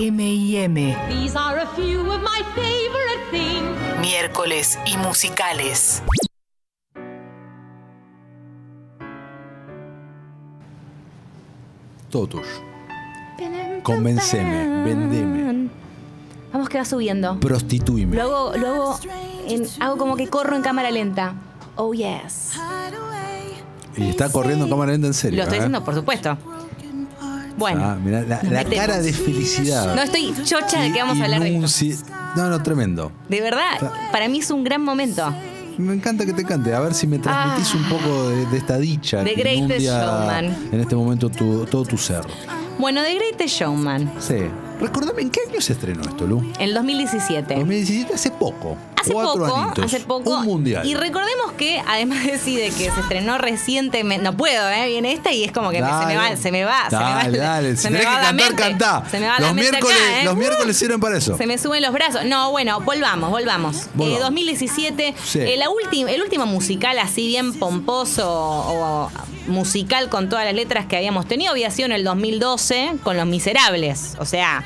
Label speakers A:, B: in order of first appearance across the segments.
A: M&M.
B: These are a few of my favorite things.
A: Miércoles y musicales.
C: Todo tuyo. Convenceme, vendeme,
D: Vamos que va subiendo.
C: prostituime.
D: Luego, luego en- hago como que corro en cámara lenta. Oh yes.
C: Y está corriendo en cámara lenta en serio.
D: Lo estoy
C: ¿eh?
D: diciendo, por supuesto. Bueno.
C: Ah, mirá, la, cara de felicidad.
D: No estoy chocha de que vamos a hablar de esto.
C: No, no, tremendo.
D: De verdad, para mí es un gran momento.
C: Me encanta que te cante. A ver si me transmitís un poco de, de esta dicha.
D: Ah. The Greatest Showman.
C: En este momento tu- todo tu ser.
D: Bueno, The Greatest Showman,
C: Sí. Recordame, ¿en qué año se estrenó esto, Lu?
D: en el 2017.
C: 2017, hace poco.
D: Hace
C: Cuatro
D: poco,
C: añitos.
D: hace poco.
C: Un mundial.
D: Y recordemos que además de sí, de que se estrenó recientemente, no puedo, ¿eh? Viene esta y es como que me- se me va, se me va, se me va.
C: Dale, dale.
D: se
C: Si
D: me va
C: que
D: la
C: cantar,
D: mente.
C: cantá.
D: Se me va la
C: los
D: mente
C: miércoles,
D: acá, ¿eh?
C: los miércoles sirven para eso.
D: Se me suben los brazos. No, bueno, volvamos, volvamos.
C: Volvamos.
D: Eh, 2017,
C: Sí.
D: eh, la ulti- el último musical así bien pomposo o musical con todas las letras que habíamos tenido había sido en el 2012 con Los Miserables. O sea,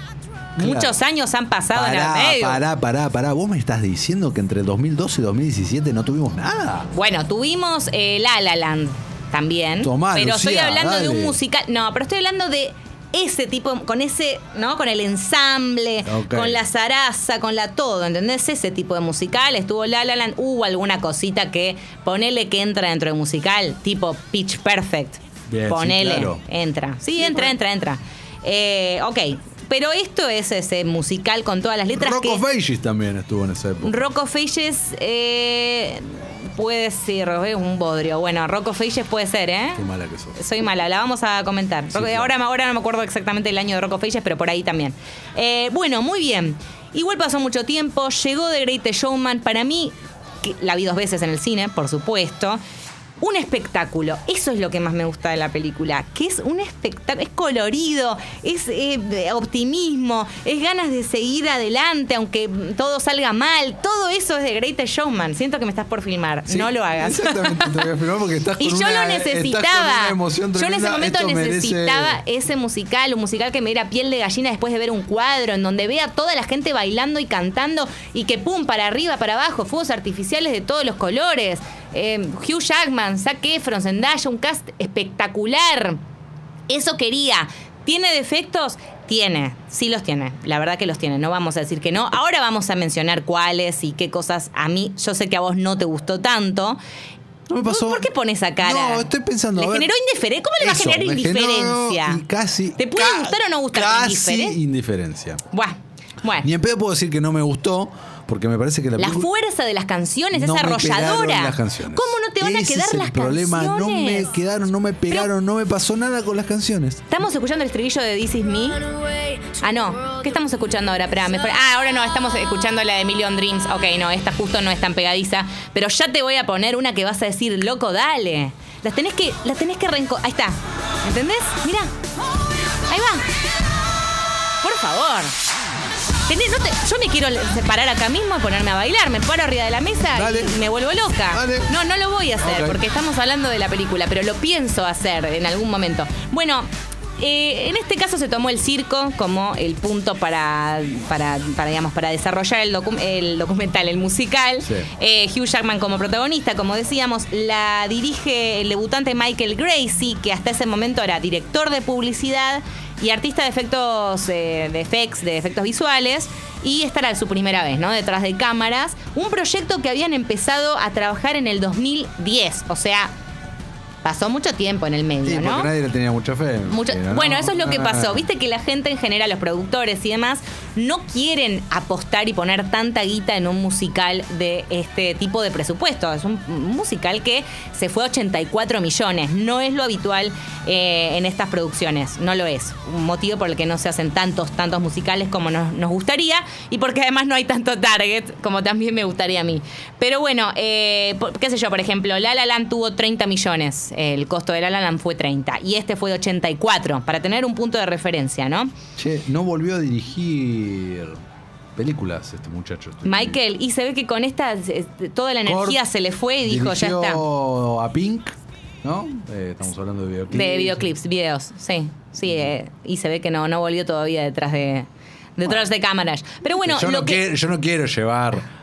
C: Claro.
D: muchos años han pasado en el
C: Pará,
D: medio.
C: pará, pará, pará. ¿Vos me estás diciendo que entre 2012 y 2017 no tuvimos nada?
D: Bueno, tuvimos eh, La La Land también.
C: Tomá,
D: pero estoy hablando de un musical. No, pero estoy hablando de ese tipo, con ese, ¿no? Con el ensamble, con la zaraza, con la todo, ¿entendés? Ese tipo de musical. Estuvo La La Land. Hubo alguna cosita que ponele que entra dentro del musical, tipo Pitch Perfect.
C: Bien, sí,
D: ponele,
C: claro.
D: entra. Sí, entra, entra, entra. Eh, ok. Pero esto es ese musical con todas las letras
C: Rock
D: que.
C: of Ages también estuvo en esa época.
D: Rock of Ages eh, puede ser, es un bodrio. Bueno, Rock of Ages puede ser, ¿eh?
C: Qué mala que sos.
D: Soy mala, la vamos a comentar. Rock-
C: claro.
D: ahora, ahora no me acuerdo exactamente el año de Rock of Ages, pero por ahí también. Eh, bueno, muy bien. Igual pasó mucho tiempo, llegó The Greatest Showman. Para mí, que la vi dos veces en el cine, por supuesto. Un espectáculo, eso es lo que más me gusta de la película, que es un espectáculo, es colorido, es eh, optimismo, es ganas de seguir adelante aunque todo salga mal, todo eso es de Greatest Showman. Siento que me estás por filmar,
C: Sí,
D: no lo hagas.
C: Exactamente, te voy a firmar porque estás con
D: Y yo
C: una-
D: lo necesitaba.
C: emoción
D: Yo en ese momento
C: Esto merece-
D: necesitaba ese musical, un musical que me diera piel de gallina después de ver un cuadro, en donde vea toda la gente bailando y cantando y que pum, para arriba, para abajo, fuegos artificiales de todos los colores. Eh, Hugh Jackman, Zac Efron, Zendaya, un cast espectacular. Eso quería. ¿Tiene defectos? Tiene, sí los tiene, la verdad que los tiene, no vamos a decir que no. Ahora vamos a mencionar cuáles y qué cosas a mí, yo sé que a vos no te gustó tanto.
C: No me pasó.
D: ¿Por qué pones esa cara?
C: No, estoy pensando.
D: ¿Le
C: a ver,
D: generó indiferencia? ¿Cómo le va a generar
C: generó-
D: indiferencia?
C: casi.
D: ¿Te puede
C: ca-
D: gustar o no gustar?
C: Casi
D: ¿Indiferen-
C: indiferencia.
D: Buah, bueno.
C: Ni en pedo puedo decir que no me gustó, porque me parece que la
D: La
C: película-
D: fuerza de las canciones
C: no
D: es arrolladora.
C: las canciones.
D: ¿Cómo no te van a quedar
C: es el
D: las
C: problema,
D: canciones?
C: no me quedaron, no me pegaron, no me pasó nada con las canciones.
D: Estamos escuchando el estribillo de This Is Me. Ah, no. ¿Qué estamos escuchando ahora? Espera, Ah, ahora no, estamos escuchando la de Million Dreams. Ok, no, esta justo no es tan pegadiza. Pero ya te voy a poner una que vas a decir, loco, dale. Las tenés que, las tenés que reenco... Ahí está. ¿Entendés? Mira. Ahí va. Por favor. Tenés- no te- yo me quiero separar acá mismo y ponerme a bailar. Me paro arriba de la mesa
C: Dale.
D: y me vuelvo loca.
C: Dale.
D: No, no lo voy a hacer porque estamos hablando de la película, pero lo pienso hacer en algún momento. Bueno. eh, en este caso se tomó el circo como el punto para, para, para, digamos, para desarrollar el, docu- el documental, el musical.
C: Sí.
D: Eh, Hugh Jackman como protagonista, como decíamos, la dirige el debutante Michael Gracie, que hasta ese momento era director de publicidad y artista de efectos, eh, de effects, de efectos visuales. Y esta era su primera vez, ¿no? Detrás de cámaras. Un proyecto que habían empezado a trabajar en el 2010. O sea, pasó mucho tiempo en el medio,
C: Sí,
D: ¿no?
C: porque nadie le tenía mucha fe.
D: Mucho-
C: no.
D: bueno, eso es lo que pasó. Viste que la gente en general, los productores y demás, no quieren apostar y poner tanta guita en un musical de este tipo de presupuesto. Es un musical que se fue a 84 millones. No es lo habitual eh, en estas producciones. No lo es. Un motivo por el que no se hacen tantos, tantos musicales como nos, nos gustaría y porque además no hay tanto target como también me gustaría a mí. Pero bueno, eh, qué sé yo, por ejemplo, La La Land tuvo 30 millones. El costo de La La Land fue 30 y este fue de 84, para tener un punto de referencia, ¿no?
C: Che, no volvió a dirigir películas este muchacho.
D: Michael, y se ve que con esta toda la energía se le fue y dijo, ya está.
C: a Pink, ¿no? Eh, estamos hablando de videoclips.
D: De videoclips, videos, sí. Sí, eh, y se ve que no, no volvió todavía detrás de, detrás de cámaras. Pero bueno,
C: yo,
D: lo
C: no
D: que...
C: quiero, yo no quiero llevar.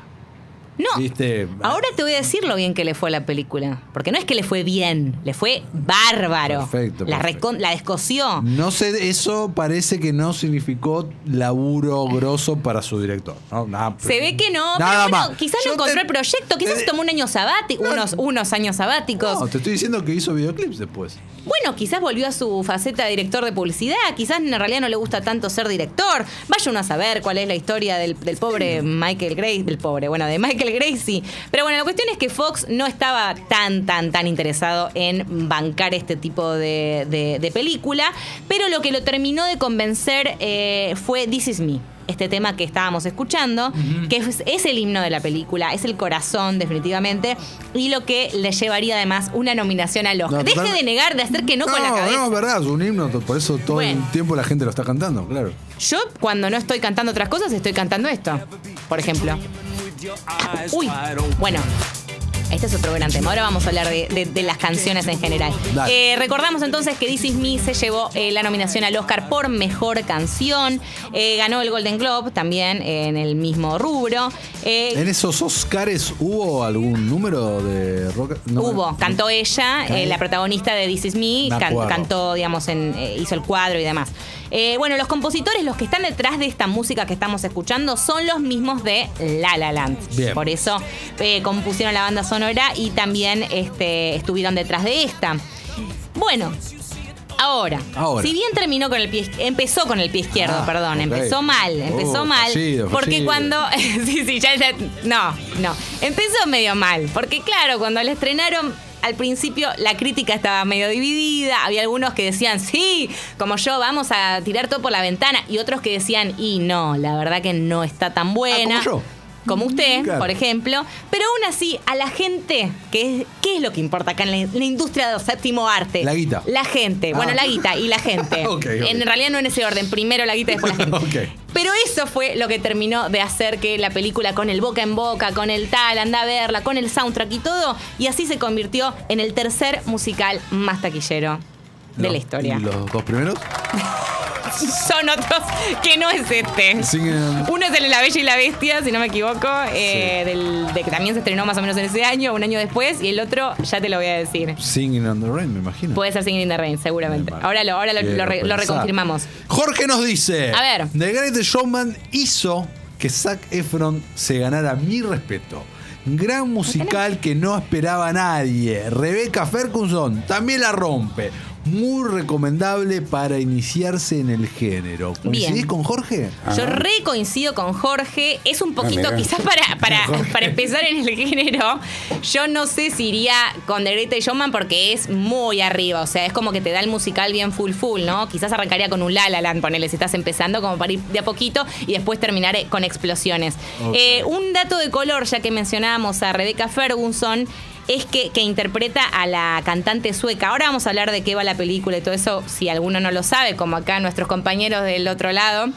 D: No,
C: ¿Viste?
D: ahora te voy a decir lo bien que le fue a la película. Porque no es que le fue bien, le fue bárbaro.
C: Perfecto,
D: La,
C: perfecto.
D: la descoció.
C: No sé, eso parece que no significó laburo grosso para su director. ¿no? Nada,
D: Se ve que no,
C: nada
D: pero bueno,
C: más.
D: quizás
C: Yo
D: no encontró
C: te-
D: el proyecto, quizás
C: te-
D: se tomó un año sabático,
C: No,
D: unos, unos años sabáticos.
C: No, te estoy diciendo que hizo videoclips después.
D: Bueno, quizás volvió a su faceta de director de publicidad, quizás en realidad no le gusta tanto ser director. Vaya uno a saber cuál es la historia del, del pobre Michael Gracie, del pobre, bueno, de Michael Gracie. Pero bueno, la cuestión es que Fox no estaba tan, tan, tan interesado en bancar este tipo de, de- de película, pero lo que lo terminó de convencer eh, fue This Is Me. Este tema que estábamos escuchando, que es, es el himno de la película, es el corazón definitivamente, y lo que le llevaría además una nominación al Oscar.
C: No,
D: Deje
C: total-
D: de negar, de hacer que no, con la cabeza.
C: No, es verdad, es un himno, por eso todo
D: Bueno.
C: el tiempo la gente lo está cantando, claro.
D: Yo cuando no estoy cantando otras cosas estoy cantando esto, por ejemplo. Uy, bueno. Este es otro gran tema. Ahora vamos a hablar de, de- de las canciones en general. Eh, recordamos entonces que This Is Me se llevó eh, la nominación al Oscar por Mejor Canción. Eh, ganó el Golden Globe también en el mismo rubro.
C: ¿En esos Oscars hubo algún número de rock? No,
D: Hubo, cantó ella, la protagonista de This Is Me, can- cantó, digamos, en, hizo el cuadro y demás. Eh, bueno, los compositores, los que están detrás de esta música que estamos escuchando, son los mismos de La La Land.
C: Bien.
D: Por eso eh, compusieron la banda sonora y también este, estuvieron detrás de esta. Bueno. Ahora,
C: Ahora.
D: si bien terminó con el pie, empezó con el pie izquierdo,
C: Ah,
D: perdón, empezó mal, empezó
C: Oh,
D: mal,
C: fallido,
D: porque
C: fallido.
D: cuando sí, sí, ya, ya- no, no. Empezó medio mal. Porque claro, cuando la estrenaron, al principio la crítica estaba medio dividida. Había algunos que decían, sí, como yo, vamos a tirar todo por la ventana. Y otros que decían, y no, la verdad que no está tan buena.
C: Ah, como yo.
D: Como usted,
C: Claro.
D: por ejemplo. Pero aún así, a la gente, que es, ¿qué es lo que importa acá en la, industria del séptimo arte?
C: La guita.
D: La gente. Bueno,
C: Ah.
D: la guita y la gente.
C: Ok, ok.
D: En realidad no en ese orden. Primero la guita y después la gente.
C: Ok.
D: Pero eso fue lo que terminó de hacer que la película con el boca en boca, con el tal, anda a verla, con el soundtrack y todo, y así se convirtió en el tercer musical más taquillero de
C: Los-
D: la historia.
C: ¿Y los dos primeros?
D: Son otros que no es este. Uno es el de La Bella y la Bestia, si no me equivoco, eh, del, de que también se estrenó más o menos en ese año, un año después, y el otro ya te lo voy a decir.
C: Singing on the Rain, me imagino.
D: Puede ser Singing in the Rain, seguramente. Ahora lo, ahora lo, lo re- lo
C: pensá.
D: reconfirmamos.
C: Jorge nos dice:
D: A ver.
C: The Greatest Showman hizo que Zac Efron se ganara mi respeto. Gran musical que no esperaba nadie. Rebecca Ferguson también la rompe. Muy recomendable para iniciarse en el género. ¿Coincidís
D: Bien.
C: con Jorge?
D: Yo re coincido con Jorge. Es un poquito,
E: mira.
D: quizás para, para, para empezar en el género, yo no sé si iría con The Greatest Showman porque es muy arriba. O sea, es como que te da el musical bien full full, ¿no? Quizás arrancaría con un La La Land, ponele, si estás empezando, como para ir de a poquito y después terminar eh, con explosiones. Eh, un dato de color, ya que mencionábamos a Rebecca Ferguson, es que, que interpreta a la cantante sueca. Ahora vamos a hablar de qué va la película y todo eso, si alguno no lo sabe, como acá nuestros compañeros del otro lado.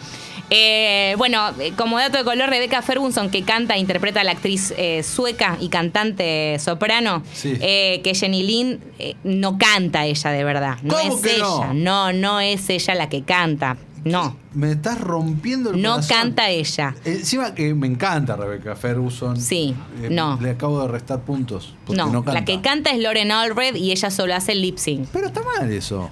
D: Eh, bueno, eh, como dato de color, Rebecca Ferguson, que canta e interpreta a la actriz eh, sueca y cantante soprano,
C: Sí.
D: eh, que Jenny Lynn no canta ella de verdad. No
C: ¿Cómo
D: es ella.
C: no?
D: no, no es ella la que canta. No,
C: Me estás rompiendo el
D: no
C: corazón.
D: canta ella.
C: Encima que me encanta Rebecca Ferguson.
D: Sí,
C: Eh,
D: no.
C: Le acabo de restar puntos. Porque no,
D: No,
C: canta.
D: la que canta es Lauren Alred y ella solo hace el lip sync.
C: Pero está mal eso.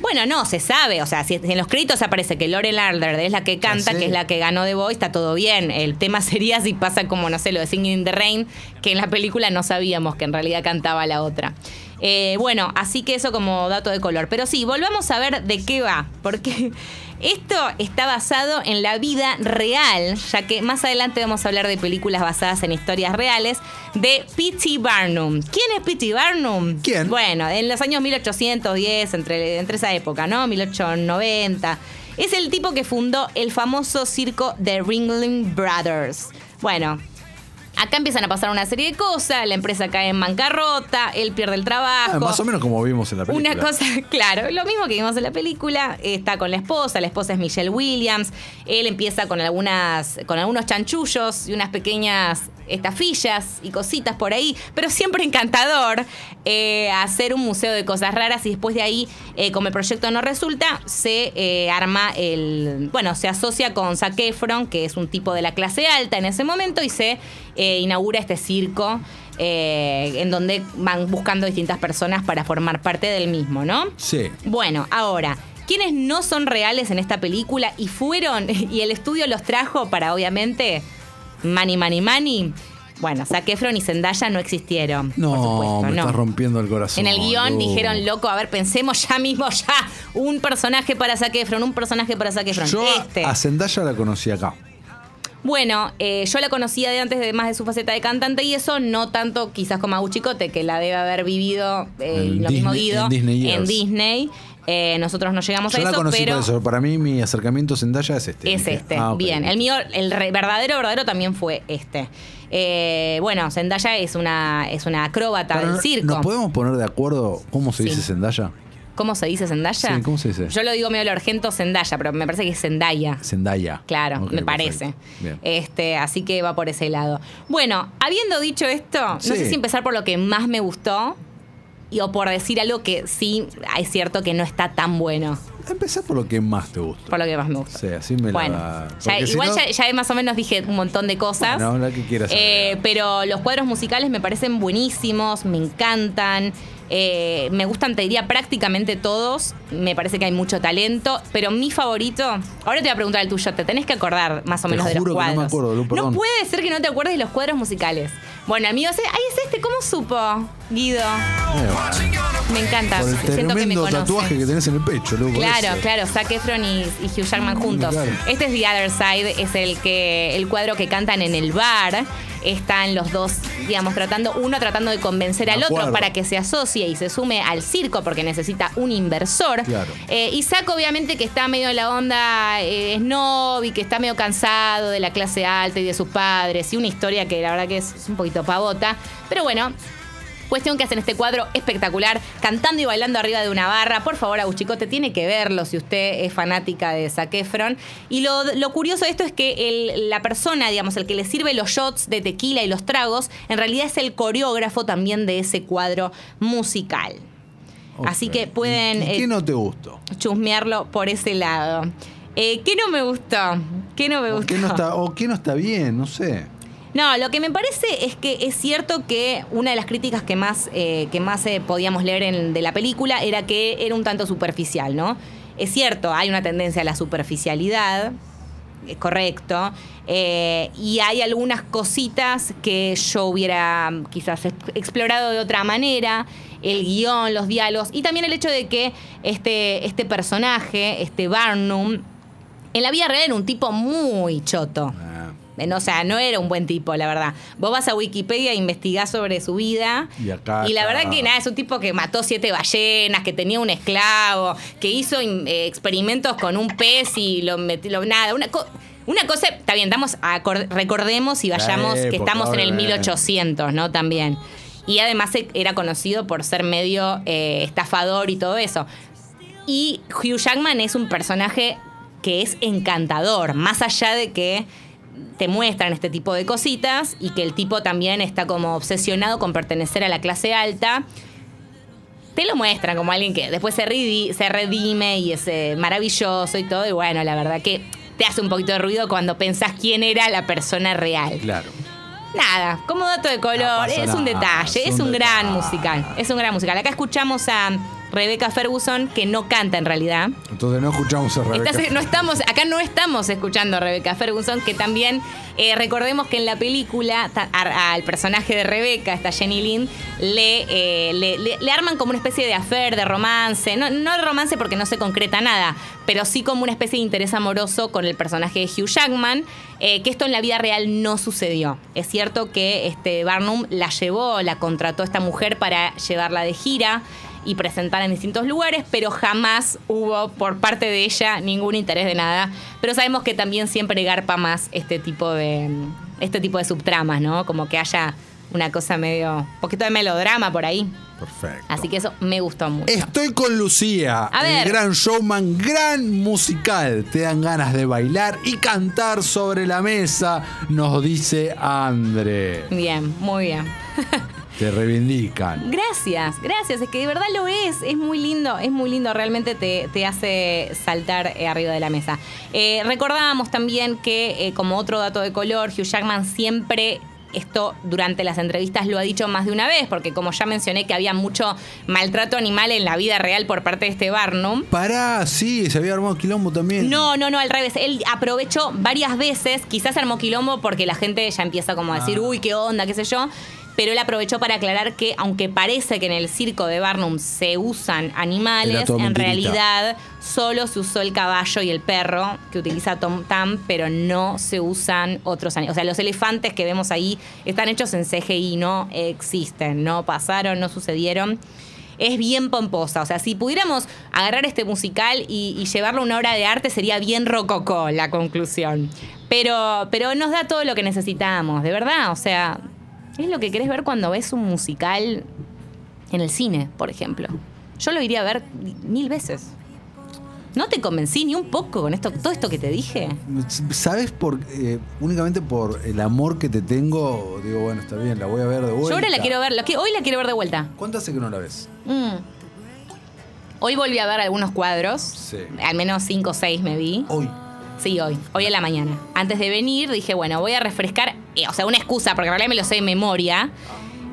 D: Bueno, no, se sabe. O sea, si en los créditos aparece que Lauren Alred es la que canta, que es la que ganó The Voice, está todo bien. El tema sería si pasa como, no sé, lo de Singing in the Rain, que en la película no sabíamos que en realidad cantaba la otra. Eh, bueno, así que eso como dato de color. Pero sí, volvamos a ver de qué va. Porque esto está basado en la vida real, ya que más adelante vamos a hablar de películas basadas en historias reales, de P.T. Barnum. ¿Quién es P.T. Barnum?
C: ¿Quién?
D: Bueno, en los años 1810, entre, entre esa época, ¿no? 1890. Es el tipo que fundó el famoso circo The Ringling Brothers. Bueno, Acá empiezan a pasar una serie de cosas, la empresa cae en bancarrota, él pierde el trabajo.
C: Ah, más o menos como vimos en la película.
D: Una cosa, claro, lo mismo que vimos en la película, está con la esposa, la esposa es Michelle Williams, él empieza con algunas, con algunos chanchullos y unas pequeñas estafillas y cositas por ahí, pero siempre encantador eh, hacer un museo de cosas raras y después de ahí, eh, como el proyecto no resulta, se eh, arma el, bueno, se asocia con Zac Efron, que es un tipo de la clase alta en ese momento, y se inaugura este circo. en donde van buscando distintas personas para formar parte del mismo, ¿no?
C: Sí.
D: Bueno, ahora, ¿quiénes no son reales en esta película y fueron, y el estudio los trajo para obviamente Money, Money, Money? Bueno, Zac Efron y Zendaya no existieron.
C: No,
D: por supuesto,
C: me
D: no.
C: estás rompiendo el corazón.
D: En el
C: guion
D: dijeron, loco, a ver, pensemos ya mismo, ya, un personaje para Zac Efron, un personaje para Zac Efron.
C: Yo a-
D: este.
C: a Zendaya la conocí acá.
D: Bueno, eh, yo la conocía de antes, de más de su faceta de cantante y eso, no tanto quizás como Agus Chicote, que la debe haber vivido eh, lo mismo Guido
C: en Disney
D: en. Disney. Eh, nosotros no llegamos
C: Yo
D: a
C: la
D: eso,
C: conocí
D: pero
C: por eso. Para mí, mi acercamiento a Zendaya es este.
D: es este.
C: ah.
D: Bien, el mío, el re- verdadero, verdadero también fue este. Eh, bueno, Zendaya es una, es una acróbata del circo.
C: ¿Nos podemos poner de acuerdo cómo se
D: Sí.
C: dice Zendaya?
D: ¿Cómo se dice Zendaya?
C: Sí, ¿cómo se dice?
D: Yo lo digo medio lo argento Zendaya, pero me parece que es Zendaya.
C: Zendaya.
D: Claro,
C: Ok,
D: me parece.
C: Bien.
D: Este, así que va por ese lado. Bueno, habiendo dicho esto, no
C: Sí.
D: sé si empezar por lo que más me gustó y, o por decir algo que sí es cierto que no está tan bueno.
C: Empecé por lo que más te gusta.
D: Por lo que más me gustó.
C: Sí, así me
D: bueno,
C: la.
D: ya-
C: porque si
D: igual
C: no-
D: ya, ya más o menos dije un montón de cosas.
C: Bueno, la que quieras
D: Eh, pero los cuadros musicales me parecen buenísimos, me encantan. eh, me gustan, te diría, prácticamente todos. Me parece que hay mucho talento. Pero mi favorito. Ahora te voy a preguntar el tuyo. Te tenés que acordar más o
C: Te
D: menos de los
C: no me
D: cuadros.
C: acuerdo, perdón.
D: no puede ser que no te acuerdes de los cuadros musicales. Bueno, amigo, ese- ahí es este. ¿Cómo supo, Guido?
C: Eh,
D: Me encanta.
C: por el
D: Siento que me conoce.
C: tatuaje que tenés en el pecho, por
D: Claro, claro, Zac Efron y, y Hugh Jackman juntos.
C: claro.
D: Este es The Other Side, es el que el cuadro que cantan en el bar. Están los dos, digamos, tratando, uno tratando de convencer al otro para que se asocie y se sume al circo porque necesita un inversor.
C: Claro.
D: Eh, y Zac, obviamente, que está medio en la onda eh, snob y que está medio cansado de la clase alta y de sus padres. Y una historia que la verdad que es, es un poquito pavota. Pero bueno, Cuestión que hacen este cuadro espectacular, cantando y bailando arriba de una barra. Por favor, Aguchicote, tiene que verlo si usted es fanática de Zac Efron. Y lo, lo curioso de esto es que el- la persona, digamos, el que le sirve los shots de tequila y los tragos, en realidad es el coreógrafo también de ese cuadro musical. Así que pueden
C: ¿Y
D: eh,
C: qué no te gustó?
D: chusmearlo por ese lado. Eh, ¿Qué no me gustó? ¿Qué no me
C: ¿O
D: gustó?
C: qué no está, o qué no está bien? No sé.
D: No, lo que me parece es que es cierto que una de las críticas que más, eh, que más eh, podíamos leer en- de la película era que era un tanto superficial, ¿no? Es cierto, hay una tendencia a la superficialidad, es correcto, eh, y hay algunas cositas que yo hubiera mm, quizás ex- explorado de otra manera, el guion, los diálogos, y también el hecho de que este, este personaje, este Barnum, en la vida real era un tipo muy choto. No, O sea, no era un buen tipo, la verdad. Vos vas a Wikipedia e investigás sobre su vida.
C: Y acá
D: la verdad que nada, es un tipo que mató siete ballenas, que tenía un esclavo, que hizo eh, experimentos con un pez y lo metió. Nada, una, co- una cosa. Está bien, estamos recordemos y vayamos que estamos en el
C: obviamente.
D: 1800, ¿no? También. Y además e- era conocido por ser medio eh, estafador y todo eso. Y Hugh Jackman es un personaje que es encantador, más allá de que te muestran este tipo de cositas y que el tipo también está como obsesionado con pertenecer a la clase alta. Te lo muestran como alguien que después se, redi- se redime y es eh, maravilloso y todo. Y bueno, la verdad que te hace un poquito de ruido cuando pensás quién era la persona real.
C: claro.
D: Nada, como dato de color, es un detalle,
C: es
D: es
C: un
D: un gran
C: detalle.
D: musical, es un gran musical. Acá escuchamos a Rebecca Ferguson, que no canta en realidad.
C: Entonces no escuchamos a Rebeca.
D: Estás- no estamos, acá no estamos escuchando a Rebecca Ferguson, que también eh, recordemos que en la película ta- a- al personaje de Rebecca, esta Jenny Lynn, le, eh, le, le- le arman como una especie de affair, de romance. No, no de romance porque no se concreta nada, pero sí como una especie de interés amoroso con el personaje de Hugh Jackman, eh, que esto en la vida real no sucedió. Es cierto que este Barnum la llevó, la contrató a esta mujer para llevarla de gira. Y presentar en distintos lugares, pero jamás hubo por parte de ella ningún interés de nada. Pero sabemos que también siempre garpa más este tipo de, este tipo de subtramas, ¿no? Como que haya una cosa medio, un poquito de melodrama por ahí.
C: Perfecto.
D: Así que eso me gustó mucho.
C: Estoy con Lucía,
D: A ver.
C: el gran showman, gran musical. Te dan ganas de bailar y cantar sobre la mesa, nos dice Andre.
D: Bien, muy bien.
C: Te reivindican.
D: Gracias, gracias. Es que de verdad lo es. Es muy lindo, es muy lindo. Realmente te, te hace saltar eh, arriba de la mesa. Eh, recordábamos también que, eh, como otro dato de color, Hugh Jackman siempre. Esto durante las entrevistas lo ha dicho más de una vez, porque como ya mencioné que había mucho maltrato animal en la vida real por parte de este Barnum,
C: Pará, sí, se había armado quilombo también.
D: no, no, no, al revés. Él aprovechó varias veces, quizás armó quilombo porque la gente ya empieza como a decir,
C: Ah.
D: uy, qué onda, qué sé yo. Pero él aprovechó para aclarar que, aunque parece que en el circo de Barnum se usan animales, en
C: mentirita.
D: realidad solo se usó el caballo y el perro que utiliza Tom Tam, pero no se usan otros animales. O sea, los elefantes que vemos ahí están hechos en CGI, no existen, no pasaron, no sucedieron es bien pomposa. O sea, si pudiéramos agarrar este musical y, y llevarlo a una obra de arte, sería bien rococó la conclusión. Pero, pero nos da todo lo que necesitamos, de verdad. O sea, es lo que querés ver cuando ves un musical en el cine, por ejemplo. Yo lo iría a ver mil veces. ¿No te convencí ni un poco con esto, todo esto que te dije?
C: ¿Sabes por eh, únicamente por el amor que te tengo? Digo, bueno, está bien, la voy a ver de vuelta.
D: Yo ahora la quiero ver, la que- hoy la quiero ver de vuelta.
C: ¿Cuánto hace que no la ves?
D: Mm. Hoy volví a ver algunos cuadros.
C: Sí.
D: Al menos cinco o seis me vi.
C: Hoy.
D: Sí, hoy. Hoy en la mañana. Antes de venir dije, bueno, voy a refrescar. Eh, o sea, una excusa, porque en realidad me lo sé de memoria.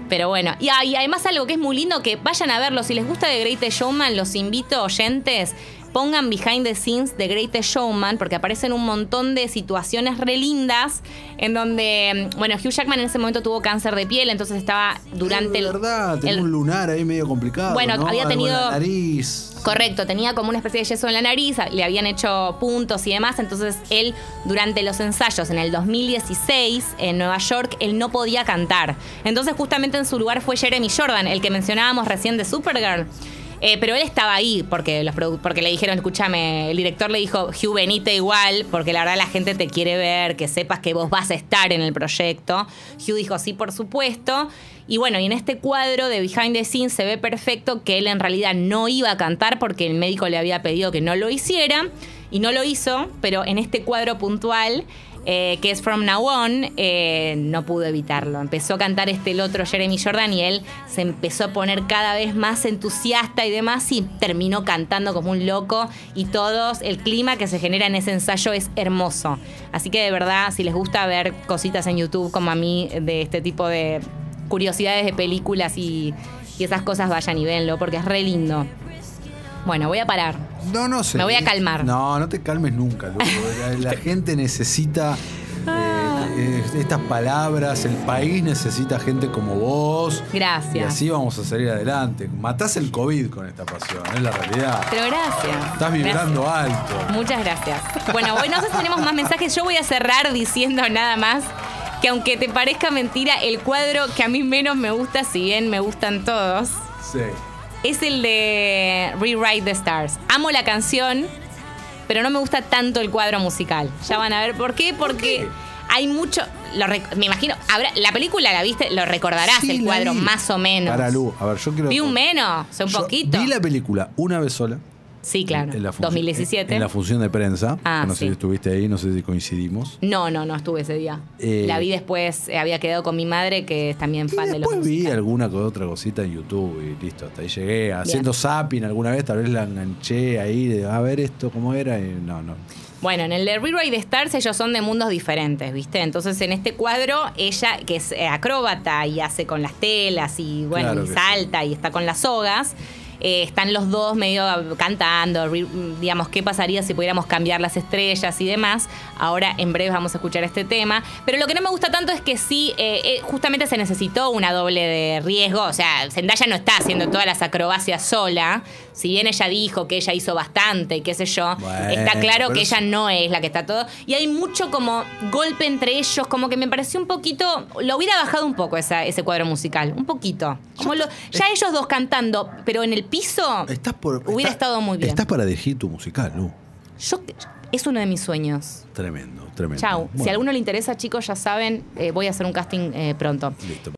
D: Pero bueno. Y, ah, y además algo que es muy lindo, que vayan a verlo. Si les gusta The Greatest Showman, los invito, oyentes, pongan Behind the Scenes The Greatest Showman, porque aparecen un montón de situaciones re lindas en donde, mm, bueno, Hugh Jackman en ese momento tuvo cáncer de piel, entonces estaba durante
C: Es
D: el...
C: verdad, tenía
D: el-
C: un lunar ahí medio complicado.
D: Bueno,
C: ¿no?
D: había tenido-
C: nariz.
D: Correcto, tenía como una especie de yeso en la nariz, le habían hecho puntos y demás, entonces él durante los ensayos en el 2016 en Nueva York, él no podía cantar. Entonces justamente en su lugar fue Jeremy Jordan, el que mencionábamos recién de Supergirl. Eh, pero él estaba ahí porque, porque le dijeron, escúchame, el director le dijo, Hugh, venite igual, porque la verdad la gente te quiere ver, que sepas que vos vas a estar en el proyecto. Hugh dijo, sí, por supuesto. Y bueno, y en este cuadro de Behind the Scenes se ve perfecto que él en realidad no iba a cantar porque el médico le había pedido que no lo hiciera y no lo hizo, pero en este cuadro puntual, eh, que es From Now On, eh, no pudo evitarlo. Empezó a cantar este el otro Jeremy Jordan y él se empezó a poner cada vez más entusiasta y demás y terminó cantando como un loco y todos, el clima que se genera en ese ensayo es hermoso. Así que de verdad, si les gusta ver cositas en YouTube como a mí de este tipo de curiosidades de películas y, esas cosas, vayan y véanlo porque es re lindo. Bueno, voy a parar.
C: No, no sé.
D: Me voy a calmar.
C: No, no te calmes nunca, loco. La, la gente necesita eh, eh, estas palabras, el país necesita gente como vos. Y
D: Gracias.
C: así vamos a salir adelante. Matás el COVID con esta pasión, es la realidad.
D: Pero gracias.
C: Estás vibrando alto.
D: Muchas gracias. Bueno, hoy no sé si tenemos más mensajes. Yo voy a cerrar diciendo nada más que aunque te parezca mentira, el cuadro que a mí menos me gusta, si bien me gustan todos,
C: Sí.
D: Es el de Rewrite the Stars. Amo la canción, pero no me gusta tanto el cuadro musical. Ya van a ver por qué, porque
C: qué?
D: hay mucho. lo rec- me imagino. habrá- la película la viste, lo recordarás
C: Sí,
D: el cuadro
C: vi.
D: más o menos.
C: Para Lu, a ver, yo quiero.
D: Vi un menos, o sea, un
C: Yo
D: poquito.
C: Vi la película una vez sola.
D: Sí, claro.
C: en la función-
D: 2017.
C: En la función de prensa.
D: Ah,
C: no sé
D: sí.
C: si estuviste ahí, no sé si coincidimos.
D: No, no, no estuve ese día.
C: Eh,
D: la vi después, eh, había quedado con mi madre, que es también
C: Y
D: fan de los
C: después vi alguna otra cosita en YouTube y listo, hasta ahí llegué. Haciendo zapping alguna vez, tal vez la enganché ahí, de, a ver esto cómo era. Y no, no.
D: Bueno, en el de Rewrite the Stars ellos son de mundos diferentes, ¿viste? Entonces en este cuadro ella, que es eh, acróbata y hace con las telas y bueno,
C: Claro
D: y salta y está con las sogas, eh, están los dos medio cantando, digamos, qué pasaría si pudiéramos cambiar las estrellas y demás. Ahora en breve vamos a escuchar este tema. Pero lo que no me gusta tanto es que sí, eh, eh, justamente se necesitó una doble de riesgo. O sea, Zendaya no está haciendo todas las acrobacias sola. Si bien ella dijo que ella hizo bastante, qué sé yo,
C: Bueno,
D: está claro que ella no es la que está todo. Y hay mucho como golpe entre ellos, como que me pareció un poquito. Lo hubiera bajado un poco esa, ese cuadro musical, un poquito. Como lo- ya ellos dos cantando, pero en el piso
C: Estás por,
D: hubiera
C: está-
D: estado muy bien.
C: Estás para dirigir tu musical, Lu.
D: Yo, es uno de mis sueños.
C: Tremendo, tremendo.
D: Chau. Si a alguno le interesa, chicos, ya saben, eh, voy a hacer un casting eh, pronto.
C: Listo.